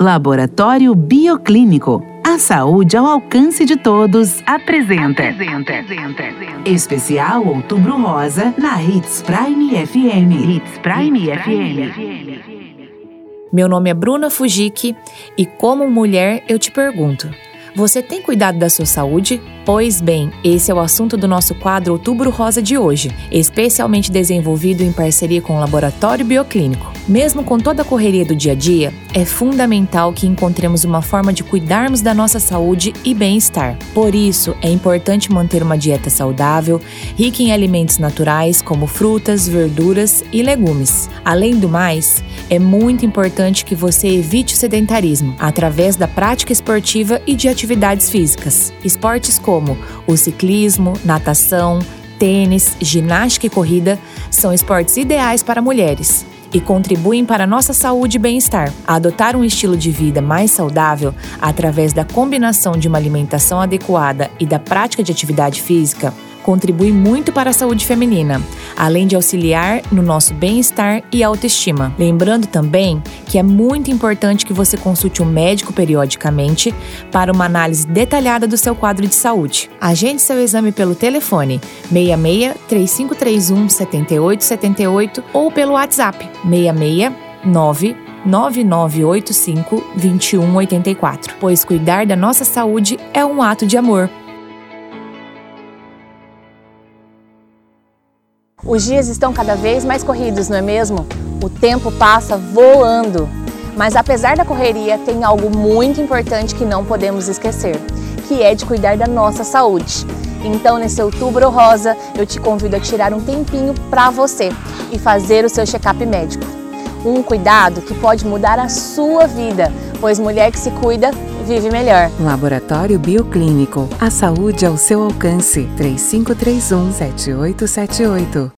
Laboratório Bioclínico. A saúde ao alcance de todos apresenta. Especial Outubro Rosa na Hits Prime FM. Hits Prime, FM. Meu nome é Bruna Fujiki e como mulher eu te pergunto: você tem cuidado da sua saúde? Pois bem, esse é o assunto do nosso quadro Outubro Rosa de hoje, especialmente desenvolvido em parceria com o Laboratório Bioclínico. Mesmo com toda a correria do dia a dia, é fundamental que encontremos uma forma de cuidarmos da nossa saúde e bem-estar. Por isso, é importante manter uma dieta saudável, rica em alimentos naturais como frutas, verduras e legumes. Além do mais, é muito importante que você evite o sedentarismo através da prática esportiva e de atividades físicas. Esportes como como o ciclismo, natação, tênis, ginástica e corrida são esportes ideais para mulheres e contribuem para nossa saúde e bem-estar. Adotar um estilo de vida mais saudável através da combinação de uma alimentação adequada e da prática de atividade física contribui muito para a saúde feminina, além de auxiliar no nosso bem-estar e autoestima. Lembrando também que é muito importante que você consulte um médico periodicamente para uma análise detalhada do seu quadro de saúde. Agende seu exame pelo telefone 66 3531 7878 ou pelo WhatsApp 66 9 9985 2184, pois cuidar da nossa saúde é um ato de amor. Os dias estão cada vez mais corridos, não é mesmo? O tempo passa voando. Mas apesar da correria, tem algo muito importante que não podemos esquecer, que é de cuidar da nossa saúde. Então, nesse outubro rosa, eu te convido a tirar um tempinho para você e fazer o seu check-up médico. Um cuidado que pode mudar a sua vida, pois mulher que se cuida vive melhor. Laboratório Bioclínico. A saúde ao seu alcance. 3531 7878.